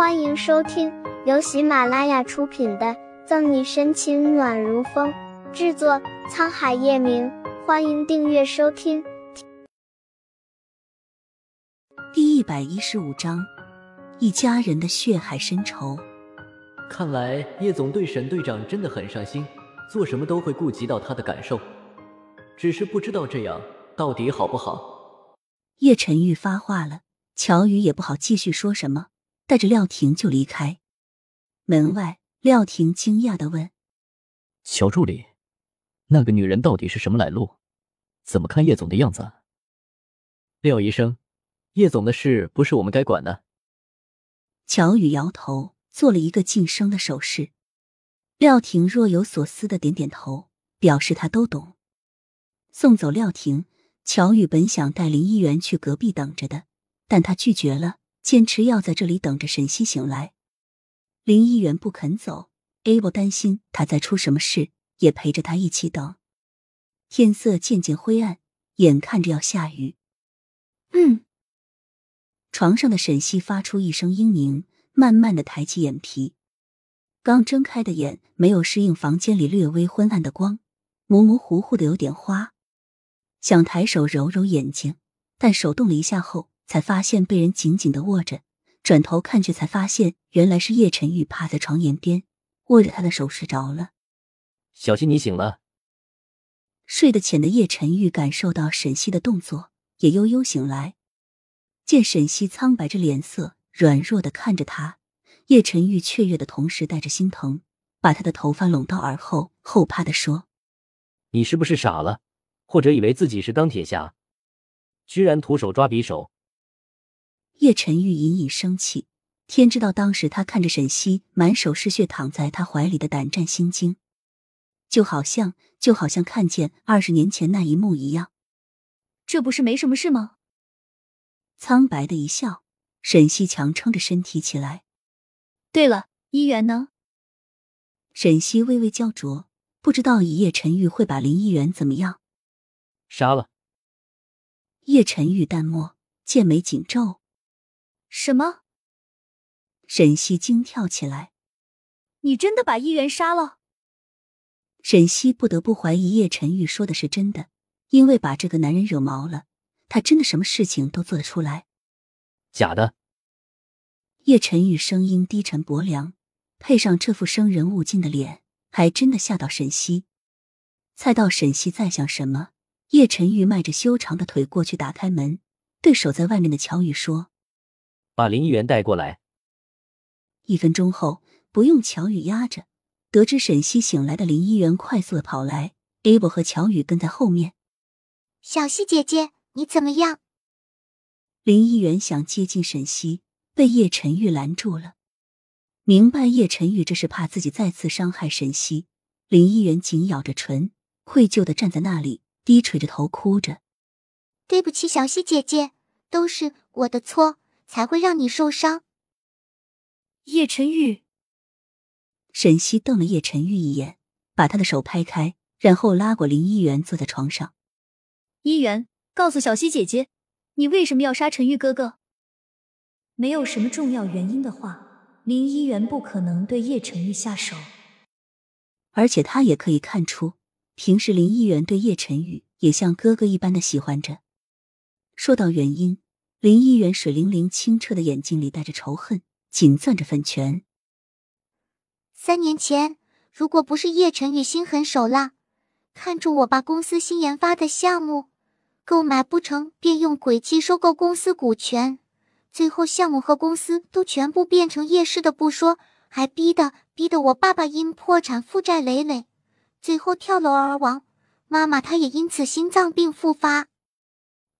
欢迎收听由喜马拉雅出品的《赠你深情暖如风》，制作沧海夜明。欢迎订阅收听。第一百一十五章，一家人的血海深仇。看来叶总对沈队长真的很上心，做什么都会顾及到他的感受。只是不知道这样到底好不好。叶晨玉发话了，乔宇也不好继续说什么。带着廖婷就离开。门外，廖婷惊讶的问：“小助理，那个女人到底是什么来路？怎么看叶总的样子？”廖医生，叶总的事不是我们该管的。乔宇摇头，做了一个噤声的手势。廖婷若有所思的点点头，表示他都懂。送走廖婷，乔宇本想带林一元去隔壁等着的，但他拒绝了。坚持要在这里等着沈西醒来，林一元不肯走。Able 担心他再出什么事，也陪着他一起等。天色渐渐灰暗，眼看着要下雨。嗯，床上的沈西发出一声嘤咛，慢慢的抬起眼皮。刚睁开的眼没有适应房间里略微昏暗的光，模模糊糊的有点花。想抬手揉揉眼睛，但手动了一下后。才发现被人紧紧的握着，转头看去，才发现原来是叶晨玉趴在床沿边，握着他的手睡着了。小心，你醒了。睡得浅的叶晨玉感受到沈西的动作，也悠悠醒来，见沈西苍白着脸色，软弱的看着他，叶晨玉雀跃的同时带着心疼，把他的头发拢到耳后，后怕的说：“你是不是傻了，或者以为自己是钢铁侠，居然徒手抓匕首？”叶晨玉隐隐生气，天知道当时他看着沈西满手是血躺在他怀里的胆战心惊，就好像就好像看见二十年前那一幕一样。这不是没什么事吗？苍白的一笑，沈西强撑着身体起来。对了，一元呢？沈西微微焦灼，不知道以叶晨玉会把林一元怎么样？杀了。叶晨玉淡漠，剑眉紧皱。什么？沈西惊跳起来！你真的把议员杀了？沈西不得不怀疑叶晨玉说的是真的，因为把这个男人惹毛了，他真的什么事情都做得出来。假的！叶晨玉声音低沉薄凉，配上这副生人勿近的脸，还真的吓到沈西。猜到沈西在想什么，叶晨玉迈着修长的腿过去打开门，对守在外面的乔宇说。把林议员带过来。一分钟后，不用乔宇压着，得知沈西醒来的林议员快速的跑来，Able 和乔宇跟在后面。小西姐姐，你怎么样？林议员想接近沈西，被叶晨玉拦住了。明白叶晨玉这是怕自己再次伤害沈西，林议员紧咬着唇，愧疚的站在那里，低垂着头哭着：“对不起，小西姐姐，都是我的错。”才会让你受伤。叶晨玉，沈西瞪了叶晨玉一眼，把他的手拍开，然后拉过林一元，坐在床上。一元，告诉小西姐姐，你为什么要杀陈玉哥哥？没有什么重要原因的话，林一元不可能对叶晨玉下手。而且他也可以看出，平时林一元对叶晨玉也像哥哥一般的喜欢着。说到原因。林一元水灵灵、清澈的眼睛里带着仇恨，紧攥着粉拳。三年前，如果不是叶晨宇心狠手辣，看中我爸公司新研发的项目，购买不成便用诡计收购公司股权，最后项目和公司都全部变成叶氏的不说，还逼得逼得我爸爸因破产负债累累，最后跳楼而亡。妈妈她也因此心脏病复发，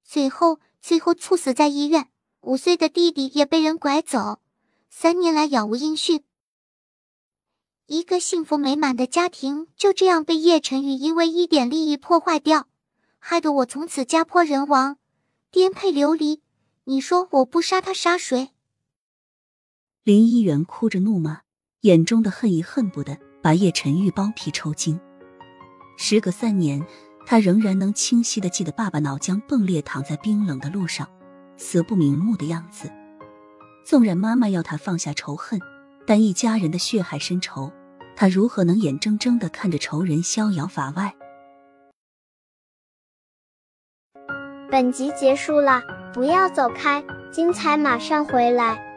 最后。最后猝死在医院，五岁的弟弟也被人拐走，三年来杳无音讯。一个幸福美满的家庭就这样被叶晨宇因为一点利益破坏掉，害得我从此家破人亡，颠沛流离。你说我不杀他杀谁？林一元哭着怒骂，眼中的恨意恨不得把叶晨玉包皮抽筋。时隔三年。他仍然能清晰的记得爸爸脑浆迸裂躺在冰冷的路上，死不瞑目的样子。纵然妈妈要他放下仇恨，但一家人的血海深仇，他如何能眼睁睁的看着仇人逍遥法外？本集结束了，不要走开，精彩马上回来。